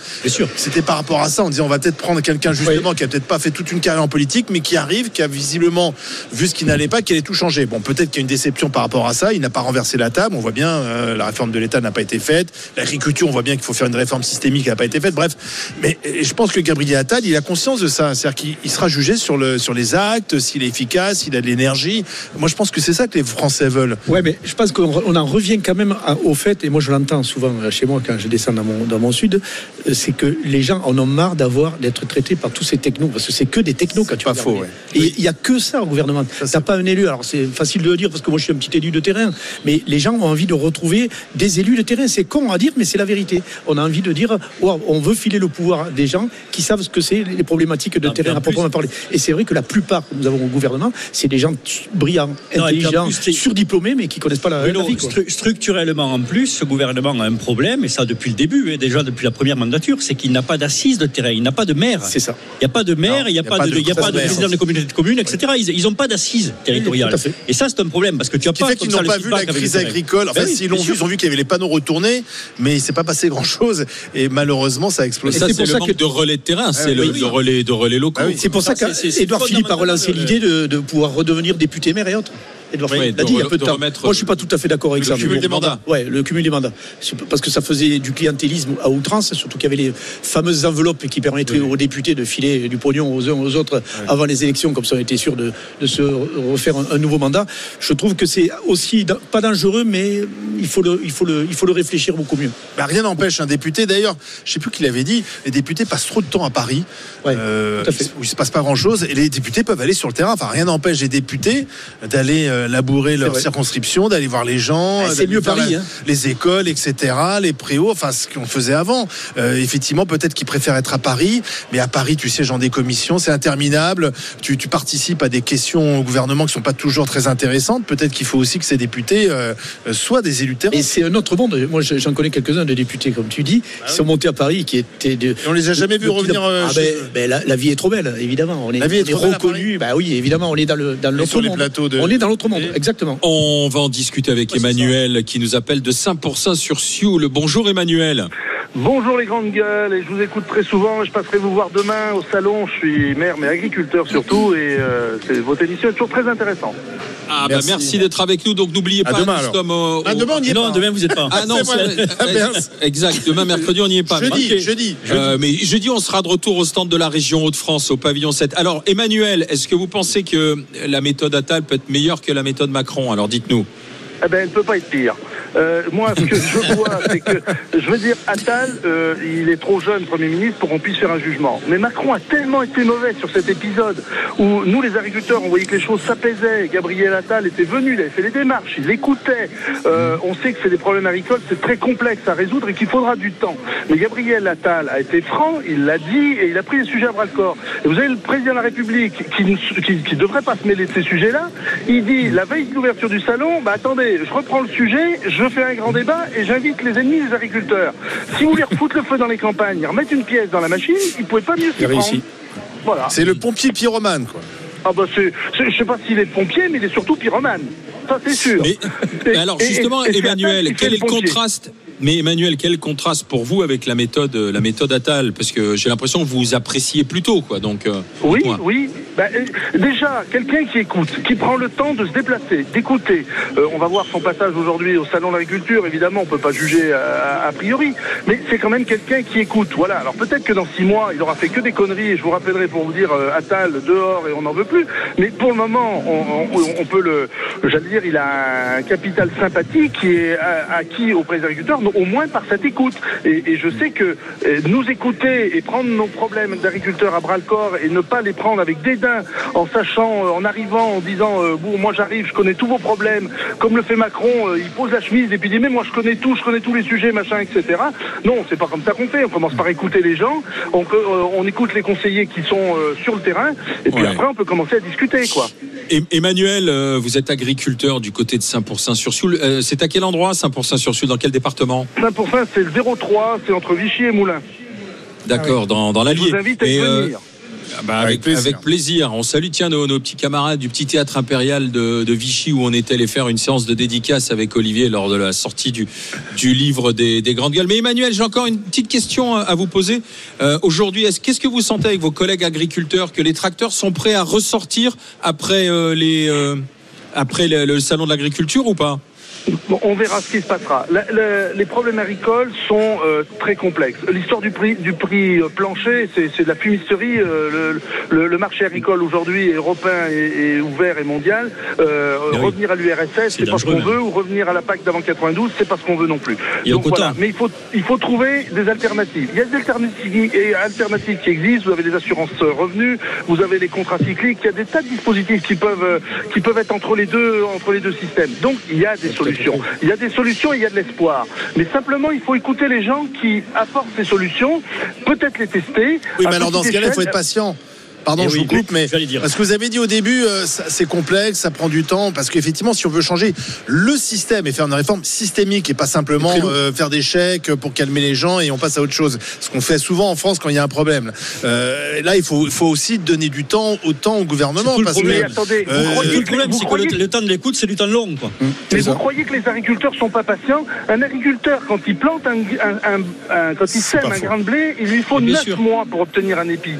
c'était par rapport à ça. On disait, on va peut-être prendre quelqu'un justement qui a peut-être pas fait toute une carrière en politique, mais qui arrive, qui a visiblement vu ce qui n'allait pas, qui allait tout changer. Bon, peut-être qu'il y a une déception par rapport à ça. Il n'a pas renversé la table. On voit bien, euh, la réforme de l'État n'a pas été faite. L'agriculture, on voit bien qu'il faut faire une réforme systémique qui n'a pas été faite. Bref, mais je pense que Gabriel Attal, il a conscience de ça. C'est-à-dire qu'il il sera jugé sur, le, sur les actes, s'il est efficace, s'il a de l'énergie. Moi, je pense que c'est ça que les Français veulent. Ouais, mais je pense qu'on en revient quand même à- au fait, et moi je l'entends souvent chez moi quand je descends dans mon, dans mon sud, euh, c'est que les gens en ont marre d'avoir d'être traités par tous ces technos, parce que c'est que des technos quand tu pas faux, ouais. Et il y a que ça au gouvernement. T'as pas un élu, alors c'est facile de le dire parce que moi je suis un petit élu de terrain, mais les gens ont envie de retrouver des élus de terrain. C'est con à dire, mais c'est la vérité. On a envie de dire, Wow, on veut filer le pouvoir à des gens qui savent ce que c'est les problématiques de Non, terrain à proprement parler. Et c'est vrai que la plupart que nous avons au gouvernement, c'est des gens brillants, Non, intelligents, plus, surdiplômés, mais qui connaissent pas la, non, vie. quoi. stru- structurellement, en plus, ce gouvernement a un problème, et ça depuis le début, et déjà depuis la première mandature, c'est qu'il n'a pas d'assises de terrain, il n'a pas de maire. C'est ça. Il n'y a pas de maire, il n'y a, pas de, il y a pas de maire. président de communauté de communes, etc. Ils n'ont pas d'assises territoriales. tout à fait. Et ça, c'est un problème, parce que tu as pas fait qu'ils n'ont pas vu la crise agricole. Enfin, Ben s'ils l'ont vu, ils ont vu qu'il y avait les panneaux retournés, mais il s'est pas passé grand chose. Et malheureusement, ça a explosé. c'est pour le ça manque que- de relais de terrain, c'est oui, le relais, de relais locaux. Ah. C'est pour ça qu'Edouard Philippe a relancé l'idée de, de redevenir député maire et autres. Edouard Oui, l'a dit il y a peu de de temps. Moi, je suis pas tout à fait d'accord avec le ça. cumul mais bon. des mandats. Ouais, le cumul des mandats. Parce que ça faisait du clientélisme à outrance, surtout qu'il y avait les fameuses enveloppes qui permettaient aux députés de filer du pognon aux uns aux autres avant les élections, comme ça on était sûr de, de se refaire un, un nouveau mandat. Je trouve que c'est aussi pas dangereux, mais il faut le, il faut le, il faut le réfléchir beaucoup mieux. Bah, rien n'empêche un député. D'ailleurs, je sais plus qui l'avait dit. Les députés passent trop de temps à Paris, Ouais, euh, tout à fait. où il se passe pas grand chose, et les députés peuvent aller sur le terrain. Enfin, rien n'empêche les députés d'aller euh, labourer leur vrai. circonscription, d'aller voir les gens, Ah, c'est mieux Paris, la- hein. les écoles, etc., les préaux, enfin ce qu'on faisait avant. Euh, effectivement, peut-être qu'ils préfèrent être à Paris, mais à Paris, tu sièges dans des commissions, c'est interminable. Tu, tu participes à des questions au gouvernement qui sont pas toujours très intéressantes. Peut-être qu'il faut aussi que ces députés euh, euh, soient des élus de terrain. Et c'est un autre monde. Moi, je- j'en connais quelques-uns de députés, comme tu dis, qui sont montés à Paris, qui étaient de. On les a jamais vus revenir. euh, Ah chez ben, eux. ben, la, la vie est trop belle, évidemment. On est, La vie est on est trop belle à reconnu. Bah oui, évidemment, on est dans le dans l'autre les monde. plateaux de- On est dans l'autre exactement. On va en discuter avec Emmanuel qui nous appelle de 5% sur Sioule. Bonjour Emmanuel. Bonjour les grandes gueules, et je vous écoute très souvent. Je passerai vous voir demain au salon. Je suis maire, mais agriculteur surtout, et euh, c'est- votre émission est toujours très intéressante. Ah bah Merci. merci d'être avec nous. Donc n'oubliez pas, demain, nous alors. sommes Ah, demain, on y est Non, pas. demain, vous n'êtes pas. Ah non, Ah, mince. exact. Demain mercredi, on n'y est pas. Jeudi, jeudi. Euh, mais jeudi, on sera de retour au stand de la région Hauts-de-France, au pavillon 7. Alors, Emmanuel, est-ce que vous pensez que la méthode Attal peut être meilleure que la méthode Macron? Alors, dites-nous. Eh ben, elle ne peut pas être pire. Euh, moi, ce que je vois, c'est que, je veux dire, Attal, euh, il est trop jeune Premier ministre pour qu'on puisse faire un jugement. Mais Macron a tellement été mauvais sur cet épisode où nous, les agriculteurs, on voyait que les choses s'apaisaient. Gabriel Attal était venu, il avait fait les démarches, il écoutait. Euh, on sait que c'est des problèmes agricoles, c'est très complexe à résoudre et qu'il faudra du temps. Mais Gabriel Attal a été franc, il l'a dit et il a pris les sujets à bras le corps. Et vous avez le président de la République qui ne devrait pas se mêler de ces sujets-là. Il dit la veille de l'ouverture du salon, bah attendez, je reprends le sujet, je fais un grand débat et j'invite les ennemis des agriculteurs. Si vous voulez refoutre le feu dans les campagnes, remettre une pièce dans la machine, il ne pouvait pas mieux s'y prendre. Voilà. C'est le pompier pyromane, quoi. Ah bah c'est, je sais pas s'il est pompier, mais il est surtout pyromane. Ça c'est sûr. Mais, Et- alors, justement, et- et c'est Emmanuel, quel est le pompier. contraste mais Emmanuel, quel contraste pour vous avec la méthode, la méthode Attal? Parce que j'ai l'impression que vous appréciez plutôt, quoi. Donc, euh, Oui, oui, Ben, euh, déjà, quelqu'un qui écoute, qui prend le temps de se déplacer, d'écouter. Euh, on va voir son passage aujourd'hui au salon de l'agriculture. Évidemment, on peut pas juger a priori, mais c'est quand même quelqu'un qui écoute. Voilà. Alors peut-être que dans six mois, il aura fait que des conneries. Et je vous rappellerai pour vous dire euh, Attal dehors et on n'en veut plus. Mais pour le moment, on, on- on peut le, j'allais dire, il a un capital sympathie qui est acquis auprès des agriculteurs, au moins par cette écoute. Et, et je sais que euh, nous écouter et prendre nos problèmes d'agriculteurs à bras le corps et ne pas les prendre avec dédain, en sachant, euh, en arrivant, en disant, euh, bon, moi j'arrive, je connais tous vos problèmes, comme le fait Macron, euh, il pose la chemise et puis il dit, mais moi je connais tout, je connais tous les sujets, machin, etc. Non, c'est pas comme ça qu'on fait. On commence par écouter les gens, on, euh, écoute les conseillers qui sont sur le terrain, et puis Ouais. après on peut commencer à discuter, quoi. Emmanuel, vous êtes agriculteur du côté de Saint-Pourçain-sur-Sioule. C'est à quel endroit Saint-Pourçain-sur-Sioule? Dans quel département? 5%, c'est le 03, c'est entre Vichy et Moulins. D'accord, dans, dans Je l'Allier. vous invite à Et, euh, venir. ah bah, avec, avec plaisir. On salue tiens nos, nos petits camarades du petit théâtre impérial de, de Vichy où on était allé faire une séance de dédicace avec Olivier lors de la sortie du, du livre des, des grandes gueules. Mais Emmanuel, j'ai encore une petite question à vous poser. Euh, Aujourd'hui, est-ce qu'est-ce que vous sentez avec vos collègues agriculteurs que les tracteurs sont prêts à ressortir après euh, les euh, après le, le salon de l'agriculture ou pas? Bon, on verra ce qui se passera. La- la- les problèmes agricoles sont euh, très complexes. L'histoire du prix, du prix euh, plancher, c'est de la fumisterie. euh, le, le- le marché agricole aujourd'hui est européen et, et ouvert et mondial. Euh, oui. Revenir à l'URSS, c'est pas ce qu'on veut, ou revenir à la PAC d'avant 92, c'est pas ce qu'on veut non plus. Donc voilà. Mais il faut, il faut trouver des alternatives. Il y a des alternatives, et alternatives qui existent. Vous avez des assurances euh, revenus, vous avez les contrats cycliques. Il y a des tas de dispositifs qui peuvent, euh, qui peuvent être entre les deux, entre les deux systèmes. Donc il y a des solutions. Il y a des solutions et il y a de l'espoir. Mais simplement, il faut écouter les gens qui apportent ces solutions, peut-être les tester. Oui, mais alors dans ce cas-là, il faut être patient. Pardon, Eh je oui, vous coupe, mais dire. parce que vous avez dit au début, euh, c'est complexe, ça prend du temps, parce qu'effectivement, si on veut changer le système et faire une réforme systémique et pas simplement euh, faire des chèques pour calmer les gens et on passe à autre chose, ce qu'on fait souvent en France quand il y a un problème. Euh, là, il faut, aussi donner du temps autant au gouvernement. Tout le parce problème. que, attendez, vous euh, croyez Le problème, vous c'est que croyez le, le temps de l'écoute, c'est du temps long. Quoi. Mais vous croyez que les agriculteurs sont pas patients? Un agriculteur, quand il plante un, un- un- un- quand il sème un grain de blé, il lui faut Bien 9 sûr. mois pour obtenir un épi.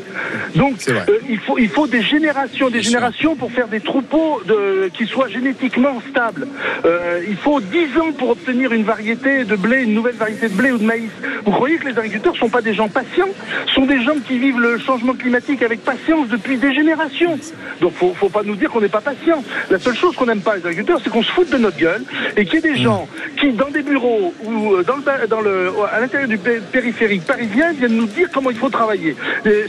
Donc, C'est vrai. Euh, il, faut, il faut des générations, des générations pour faire des troupeaux de, qui soient génétiquement stables. Euh, il faut 10 ans pour obtenir une variété de blé, une nouvelle variété de blé ou de maïs. Vous croyez que les agriculteurs sont pas des gens patients? Sont des gens qui vivent le changement climatique avec patience depuis des générations. Donc, faut, faut pas nous dire qu'on n'est pas patient. La seule chose qu'on n'aime pas les agriculteurs, c'est qu'on se foute de notre gueule et qu'il y ait des gens qui, dans des bureaux ou euh, dans le, dans le, à l'intérieur du pé- périphérique parisien, viennent nous dire comment il faut travailler.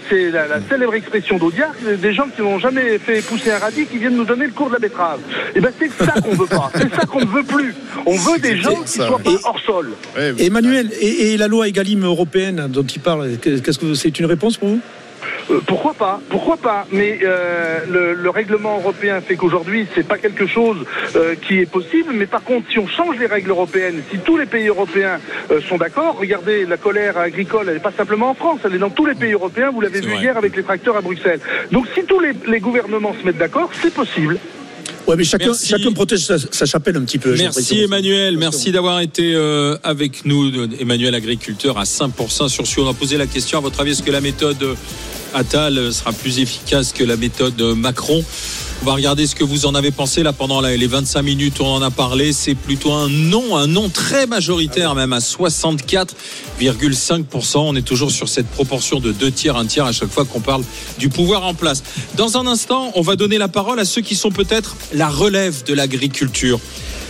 C'est la, la célèbre expression d'Audiard, des gens qui n'ont jamais fait pousser un radis qui viennent nous donner le cours de la betterave. Et ben c'est ça qu'on veut pas, c'est ça qu'on ne veut plus. On veut des gens qui soient pas hors sol. Emmanuel, et, et la loi Egalim européenne dont il parle, qu'est-ce que c'est une réponse pour vous? Euh, pourquoi pas Pourquoi pas Mais euh, le, le règlement européen fait qu'aujourd'hui, c'est pas quelque chose euh, qui est possible. Mais par contre, si on change les règles européennes, si tous les pays européens sont d'accord, regardez, la colère agricole, elle n'est pas simplement en France, elle est dans tous les pays européens. Vous l'avez vu vrai. hier avec les tracteurs à Bruxelles. Donc, si tous les, les gouvernements se mettent d'accord, c'est possible. Ouais, mais chacun, Merci. chacun protège sa, sa chapelle un petit peu. Merci. Emmanuel, merci d'avoir été euh, avec nous, Emmanuel agriculteur à 5% sur Sioule. On a posé la question, à votre avis, est-ce que la méthode Attal sera plus efficace que la méthode Macron? On va regarder ce que vous en avez pensé là pendant les 25 minutes où on en a parlé. C'est plutôt un non, un non très majoritaire, même à 64,5%. On est toujours sur cette proportion de deux tiers, un tiers à chaque fois qu'on parle du pouvoir en place. Dans un instant, on va donner la parole à ceux qui sont peut-être la relève de l'agriculture.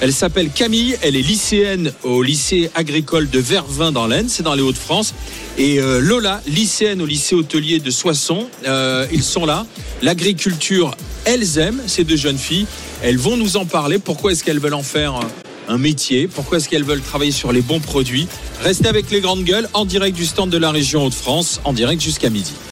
Elle s'appelle Camille, elle est lycéenne au lycée agricole de Vervins dans l'Aisne, c'est dans les Hauts-de-France. Et euh, Lola, lycéenne au lycée hôtelier de Soissons, euh, ils sont là. L'agriculture, elles aiment, ces deux jeunes filles. Elles vont nous en parler. Pourquoi est-ce qu'elles veulent en faire un métier? Pourquoi est-ce qu'elles veulent travailler sur les bons produits? Restez avec les grandes gueules en direct du stand de la région Hauts-de-France, en direct jusqu'à midi.